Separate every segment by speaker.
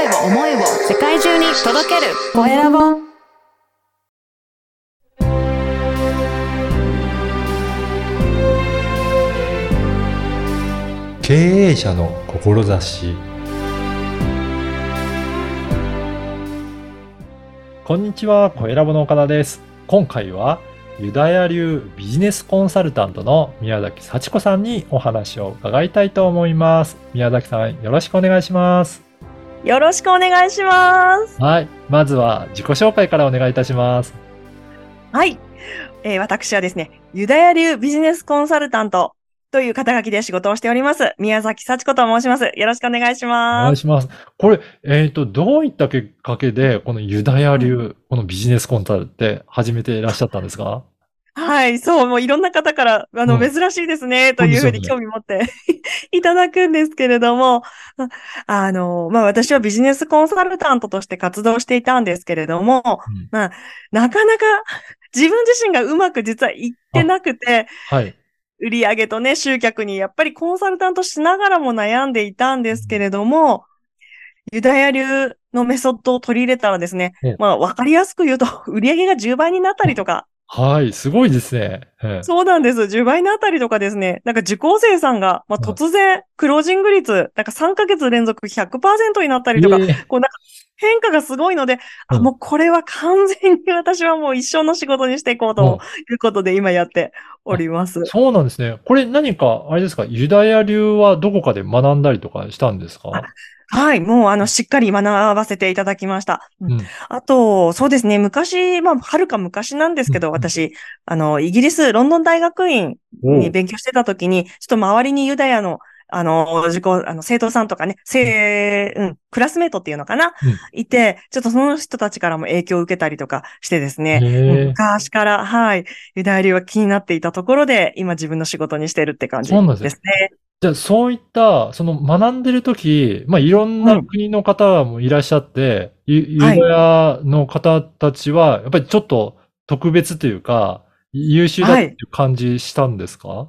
Speaker 1: 声を思いを世界中に届けるコエラボ
Speaker 2: 経営者の志こんにちは、コエラボの岡田です。今回はユダヤ流ビジネスコンサルタントの宮崎幸子さんにお話を伺いたいと思います。宮崎さん、よろしくお願いします。
Speaker 3: よろしくお願いします。
Speaker 2: はい。まずは自己紹介からお願いいたします。
Speaker 3: はい。えー私はですね、ユダヤ流ビジネスコンサルタントという肩書きで仕事をしております。宮崎幸子と申します。よろしくお願いし
Speaker 2: お
Speaker 3: ます。
Speaker 2: 願いします。これ、えっ、と、どういったきっかけで、このユダヤ流、このビジネスコンサルって始めていらっしゃったんですか？
Speaker 3: はい。そう、もういろんな方から、あの、
Speaker 2: うん
Speaker 3: 珍しいですね、というふうに興味持って いただくんですけれども、ああの、まあ、私はビジネスコンサルタントとして活動していたんですけれども、
Speaker 2: うん
Speaker 3: まあ、なかなか自分自身がうまく実はいってなくて、
Speaker 2: はい。
Speaker 3: 売り上げとね、集客にやっぱりコンサルタントしながらも悩んでいたんですけれども、ユダヤ流のメソッドを取り入れたらですね
Speaker 2: うん、
Speaker 3: まあ、わかりやすく言うと、売り上げが10倍になったりとか、
Speaker 2: はい。すごいですね。ええ
Speaker 3: そうなんです。10倍になったりとかですね、なんか受講生さんが、まあ、
Speaker 2: うん
Speaker 3: 突然、クロージング率、なんか3ヶ月連続100%になったりとか、
Speaker 2: ええ
Speaker 3: こうなんか変化がすごいので、あ、
Speaker 2: うん
Speaker 3: もうこれは完全に私はもう一生の仕事にしていこうということで今やっております。
Speaker 2: そうなんですね。これ何か、あれですか、ユダヤ流はどこかで学んだりとかしたんですか？
Speaker 3: はい、もうあの、しっかり学ばせていただきました。うん。
Speaker 2: うん。
Speaker 3: あと、そうですね、昔、まあ、はるか昔なんですけど、
Speaker 2: うん。
Speaker 3: 私、あの、イギリス、ロンドン大学院に勉強してた時に、ちょっと周りにユダヤの、あの、受講、あの、生徒さんとかね、生、うん、クラスメートっていうのかな、
Speaker 2: うん。
Speaker 3: いて、ちょっとその人たちからも影響を受けたりとかしてですね、昔から、はい、ユダヤ流は気になっていたところで、今自分の仕事にしてるって感じ
Speaker 2: そうなんです
Speaker 3: ですね。
Speaker 2: じゃあ、そういった、その学んでるとき、まあ、いろんな国の方もいらっしゃって、ユユダ
Speaker 3: はい
Speaker 2: ヤの方たちは、やっぱりちょっと特別というか、優秀だっていう感じしたんですか、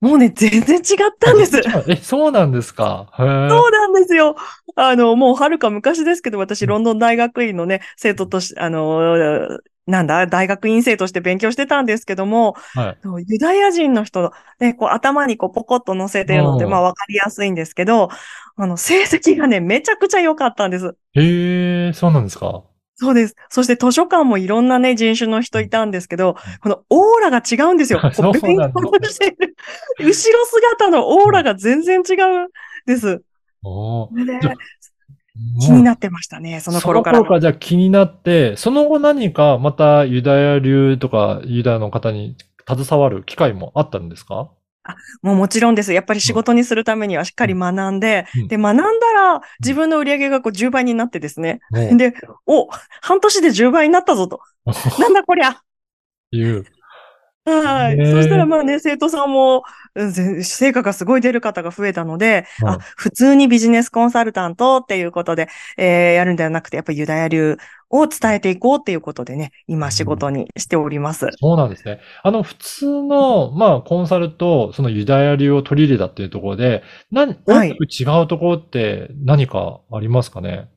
Speaker 3: もうね、全然違ったんです。
Speaker 2: え、そうなんですか？
Speaker 3: そうなんですよ。あの、もうはるか昔ですけど、私、
Speaker 2: うん
Speaker 3: ロンドン大学院のね、生徒として、あの、なんだ、大学院生として勉強してたんですけども、
Speaker 2: はい。
Speaker 3: ユダヤ人の人、ね、こう頭にこうポコッと乗せてるので、
Speaker 2: うん
Speaker 3: まあわかりやすいんですけど、あの、成績がね、めちゃくちゃ良かったんです。
Speaker 2: へえ、そうなんですか？
Speaker 3: そうです。そして図書館もいろんなね、人種の人いたんですけど、このオーラが違うんですよ。こ
Speaker 2: そう
Speaker 3: 勉強してる。後ろ姿のオーラが全然違うんです。
Speaker 2: おー
Speaker 3: で
Speaker 2: じゃ
Speaker 3: 気になってましたね、その頃から。
Speaker 2: その頃からじゃあ気になって、その後何かまたユダヤ流とかユダヤの方に携わる機会もあったんですか？
Speaker 3: もうもちろんです。やっぱり仕事にするためにはしっかり学んで、
Speaker 2: うん
Speaker 3: で、学んだら自分の売り上げがこう10倍になってですね。
Speaker 2: ね
Speaker 3: で、お、半年で10倍になったぞと。なんだこりゃ。
Speaker 2: いう。
Speaker 3: はい。そしたらまあね、生徒さんも、うんぜ成果がすごい出る方が増えたので、
Speaker 2: うん
Speaker 3: あ、普通にビジネスコンサルタントっていうことで、えーやるんではなくて、やっぱユダヤ流を伝えていこうっていうことでね、今仕事にしております。
Speaker 2: そうなんですね。あの、普通の、まあ、コンサルと、そのユダヤ流を取り入れたっていうところで、何、
Speaker 3: はい
Speaker 2: 大きく違うところって何かありますかね？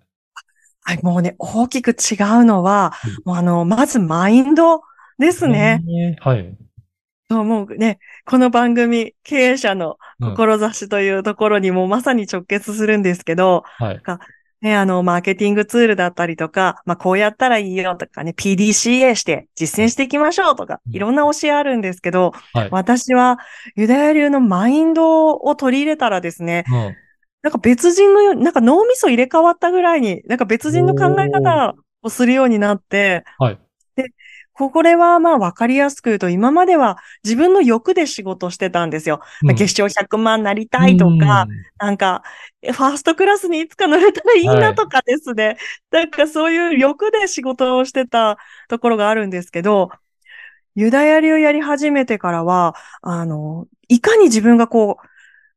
Speaker 3: はい、もうね、大きく違うのは
Speaker 2: うん、
Speaker 3: もうあの、まずマインドですね。
Speaker 2: はい。
Speaker 3: そうもうね、この番組、経営者の
Speaker 2: うん
Speaker 3: 志というところにもまさに直結するんですけど、
Speaker 2: はい。
Speaker 3: ね、あの、マーケティングツールだったりとか、まあ、こうやったらいいよとかね、PDCA して実践していきましょうとか、
Speaker 2: うん
Speaker 3: いろんな教えあるんですけど、
Speaker 2: はい。
Speaker 3: 私はユダヤ流のマインドを取り入れたらですね、
Speaker 2: うん
Speaker 3: なんか別人のように、なんか脳みそ入れ替わったぐらいに、なんか別人の考え方をするようになって、
Speaker 2: はい。
Speaker 3: これはまあ分かりやすく言うと、今までは自分の欲で仕事してたんですよ。まあ、月賞100万なりたいとか、なんか、ファーストクラスにいつか乗れたらいいなとかですね。なんかそういう欲で仕事をしてたところがあるんですけど、ユダヤ流やり始めてからは、あの、いかに自分がこう、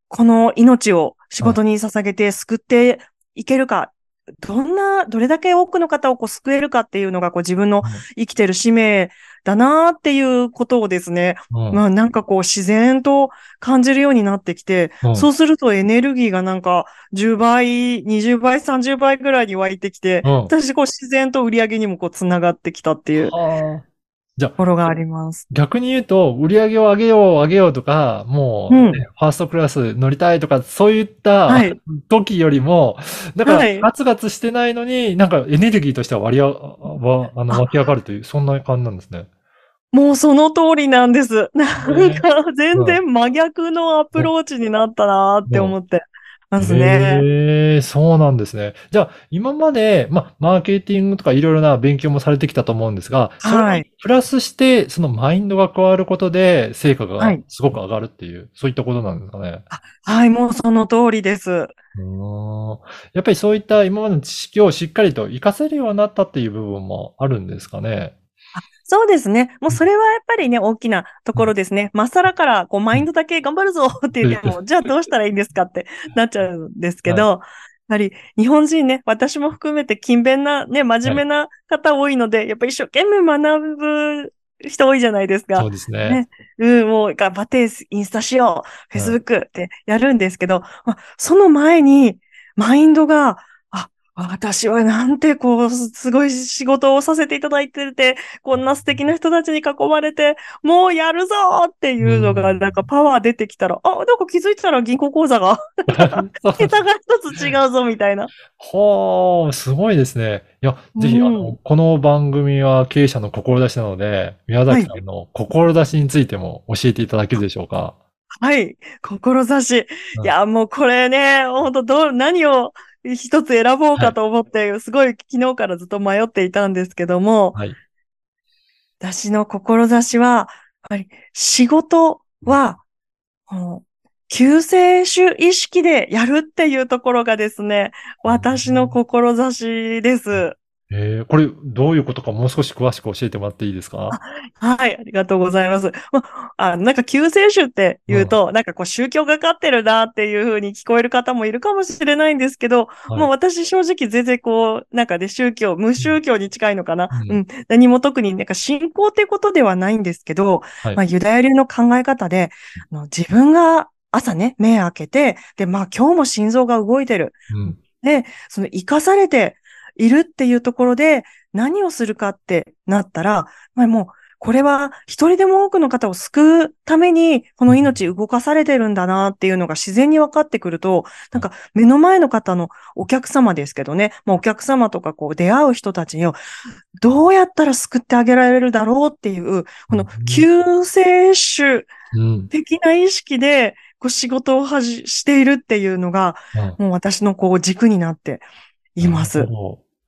Speaker 3: この命を仕事に捧げて救っていけるか、どんな、どれだけ多くの方をこう救えるかっていうのがこう自分の生きてる使命だなっていうことをですね、
Speaker 2: うん。
Speaker 3: まあなんかこう自然と感じるようになってきて、
Speaker 2: うん。
Speaker 3: そうするとエネルギーがなんか10倍、20倍、30倍ぐらいに湧いてきて、
Speaker 2: うん。
Speaker 3: 私こう自然と売り上げにもこうつながってきたっていう
Speaker 2: じゃあ、
Speaker 3: ころがあります。
Speaker 2: 逆に言うと、売り上げを上げよう、上げようとか、もう、
Speaker 3: うん
Speaker 2: ねファーストクラス乗りたいとか、そういった
Speaker 3: はい
Speaker 2: 時よりも、だか
Speaker 3: はい
Speaker 2: ら、ガツガツしてないのに、なんかエネルギーとしては割りあ、わあの、湧き上がるという、そんな感じなんですね。
Speaker 3: もうその通りなんです。なんか全然真逆のアプローチになったなーって思ってますね。
Speaker 2: へえ、そうなんですね。じゃあ、今まで、まあ、マーケティングとかいろいろな勉強もされてきたと思うんですが、
Speaker 3: はい
Speaker 2: にプラスして、そのマインドが加わることで、成果が
Speaker 3: はい
Speaker 2: すごく上がるっていう、そういったことなんですかね。
Speaker 3: はい、もうその通りです。
Speaker 2: うーんやっぱりそういった今までの知識をしっかりと活かせるようになったっていう部分もあるんですかね。
Speaker 3: そうですね。もうそれはやっぱりね、大きなところですね。まっさらから、こう、マインドだけ頑張るぞって言っても、じゃあどうしたらいいんですかって なっちゃうんですけど、やはり日本人ね、私も含めて勤勉なね、真面目な方多いので、やっぱり一生懸命学ぶ人多いじゃないですか
Speaker 2: そう。ですね。
Speaker 3: ねうん、もう頑張ってインスタしよう、フェイスブックってやるんですけど、まあその前に、マインドが、あ、私はなんてこう、すすごい仕事をさせていただいてて、こんな素敵な人たちに囲まれて、もうやるぞっていうのが、
Speaker 2: うん
Speaker 3: なんかパワー出てきたら、あ、なんか気づいたら銀行口座が、桁が一つ違うぞみたいな。
Speaker 2: ほー、すごいですね。いや、ぜひ、
Speaker 3: うん
Speaker 2: あの、この番組は経営者の志なので、宮崎さんの志についても教えていただけるでしょうか？
Speaker 3: はい。志。いや、もうこれね、本当どう、何を一つ選ぼうかと思って、すごい昨日からずっと迷っていたんですけども、
Speaker 2: はい。
Speaker 3: 私の志は、やっぱり仕事は、この救世主意識でやるっていうところがですね、私の志です。
Speaker 2: えー、これ、どういうことかもう少し詳しく教えてもらっていいですか？
Speaker 3: はい、ありがとうございます。まあ、なんか救世主って言うと、なんかこう宗教がかってるなっていう風に聞こえる方もいるかもしれないんですけど、
Speaker 2: はい
Speaker 3: もう私正直全然こう、なんかね、宗教、無宗教に近いのかな。
Speaker 2: うん
Speaker 3: うん。何も特になんか信仰ってことではないんですけど、
Speaker 2: はい
Speaker 3: まあユダヤ流の考え方で、あの自分が朝ね、目開けて、で、まあ今日も心臓が動いてる。
Speaker 2: うん。
Speaker 3: で、その生かされているっていうところで何をするかってなったら、まあもう、これは一人でも多くの方を救うために、この命動かされてるんだなっていうのが自然に分かってくると、なんか目の前の方のお客様ですけどね、まあお客様とかこう出会う人たちをどうやったら救ってあげられるだろうっていう、この救世主
Speaker 2: うん。
Speaker 3: 的な意識でこう仕事をはじしているっていうのが、
Speaker 2: うん
Speaker 3: もう私のこう軸になっています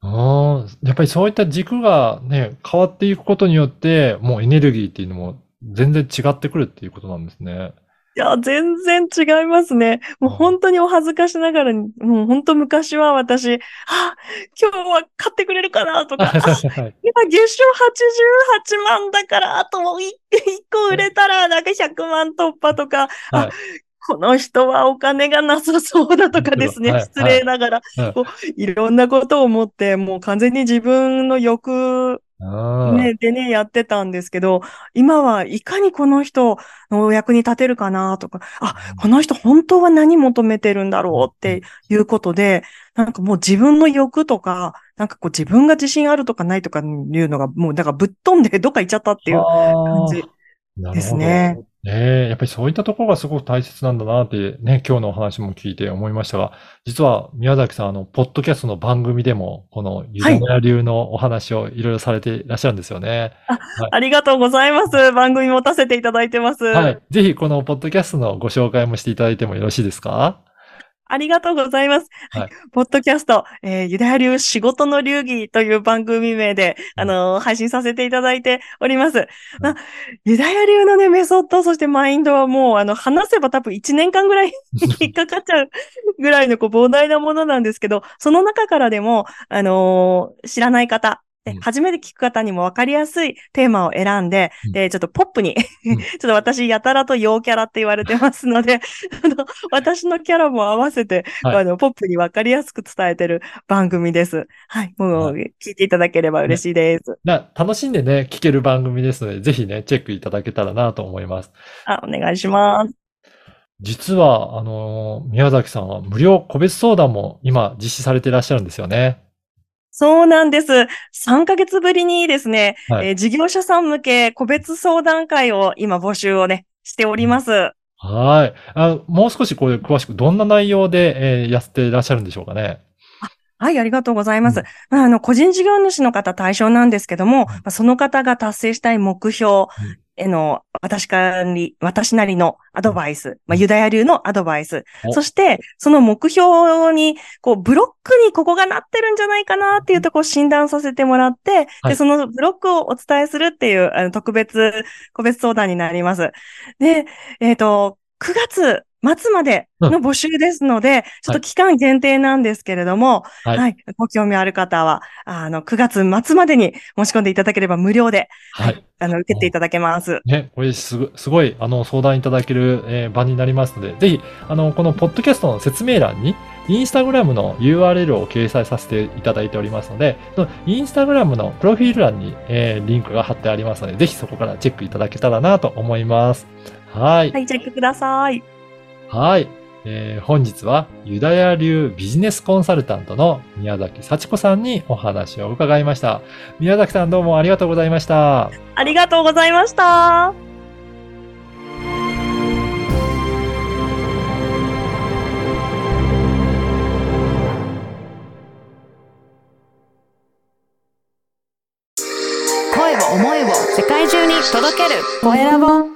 Speaker 2: ああ、やっぱりそういった軸がね、変わっていくことによって、もうエネルギーっていうのも全然違ってくるっていうことなんですね。
Speaker 3: いや、全然違いますね。もう本当にお恥ずかしながらに、もう本当昔は私、あ、今日は買ってくれるかなとか。今月賞88万だから、あと1個売れたらなんか100万突破とか、
Speaker 2: はい
Speaker 3: あ、この人はお金がなさそうだとかですね、
Speaker 2: はい。
Speaker 3: 失礼ながら、
Speaker 2: はい。
Speaker 3: こういろんなことを思って、もう完全に自分の欲ね、でね、やってたんですけど、今はいかにこの人のお役に立てるかなとか、あ、この人本当は何求めてるんだろうっていうことで、なんかもう自分の欲とか、なんかこう自分が自信あるとかないとかいうのがもうだからぶっ飛んでどっか行っちゃったっていう感じ。ですね。
Speaker 2: ねえ、やっぱりそういったところがすごく大切なんだなってね、今日のお話も聞いて思いましたが、実は宮崎さん、あの、ポッドキャストの番組でも、このユダヤ流のお話をいろいろされていらっしゃるんですよね。
Speaker 3: ありがとうございます。番組持たせていただいてます。
Speaker 2: はい。ぜひこのポッドキャストのご紹介もしていただいてもよろしいですか？
Speaker 3: ありがとうございます。
Speaker 2: はい
Speaker 3: はい。ポッドキャスト、えーユダヤ流仕事の流儀という番組名で、あのー配信させていただいております。まあユダヤ流のね、メソッド、そしてマインドはもう、あの、話せば多分1年間ぐらい 引っかかっちゃうぐらいのこう膨大なものなんですけど、その中からでも、あのー知らない方、で
Speaker 2: うん
Speaker 3: 初めて聞く方にも分かりやすいテーマを選んで、
Speaker 2: うん
Speaker 3: で、ちょっとポップに、
Speaker 2: うん
Speaker 3: ちょっと私、やたらと陽キャラって言われてますので、あの 私のキャラも合わせて、
Speaker 2: はい
Speaker 3: あの、ポップに分かりやすく伝えてる番組です。はい。も
Speaker 2: は
Speaker 3: う、聞いていただければ嬉しいです。
Speaker 2: な楽しんでね、聞ける番組ですので、ぜひね、チェックいただけたらなと思います。
Speaker 3: あ、お願いします。
Speaker 2: 実は、あの、宮崎さんは無料個別相談も今実施されていらっしゃるんですよね。
Speaker 3: そうなんです。3ヶ月ぶりにですね、
Speaker 2: はい
Speaker 3: えー事業者さん向け個別相談会を今募集をね、しております。
Speaker 2: はい。あもう少しこれ詳しくどんな内容で、えーやっていらっしゃるんでしょうかね。
Speaker 3: はい、ありがとうございます。
Speaker 2: うん
Speaker 3: まああの、個人事業主の方対象なんですけども、その方が達成したい目標への、私からに、私なりのアドバイス、まあ、ユダヤ流のアドバイス、
Speaker 2: お。
Speaker 3: そして、その目標に、こう、ブロックにここがなってるんじゃないかなっていうところを診断させてもらって、
Speaker 2: はい。
Speaker 3: で、そのブロックをお伝えするっていう、あの、特別、個別相談になります。で、えっ、と、9月末までの募集ですので、ちょっと期間限定なんですけれども、
Speaker 2: はい
Speaker 3: はい、ご興味ある方は、あの、9月末までに申し込んでいただければ無料で、
Speaker 2: はい。
Speaker 3: あの、受けていただけます。
Speaker 2: ね、これすごすごい、あの、相談いただける、えー場になりますので、ぜひ、あの、このポッドキャストの説明欄に、インスタグラムの URL を掲載させていただいておりますので、そのインスタグラムのプロフィール欄に、えーリンクが貼ってありますので、ぜひそこからチェックいただけたらなと思います。はい。
Speaker 3: はい、チェックください。
Speaker 2: はい。えー本日はユダヤ流ビジネスコンサルタントの宮崎幸子さんにお話を伺いました。宮崎さんどうもありがとうございました。
Speaker 3: ありがとうございました。
Speaker 1: 声を思いを世界中に届けるコエラボ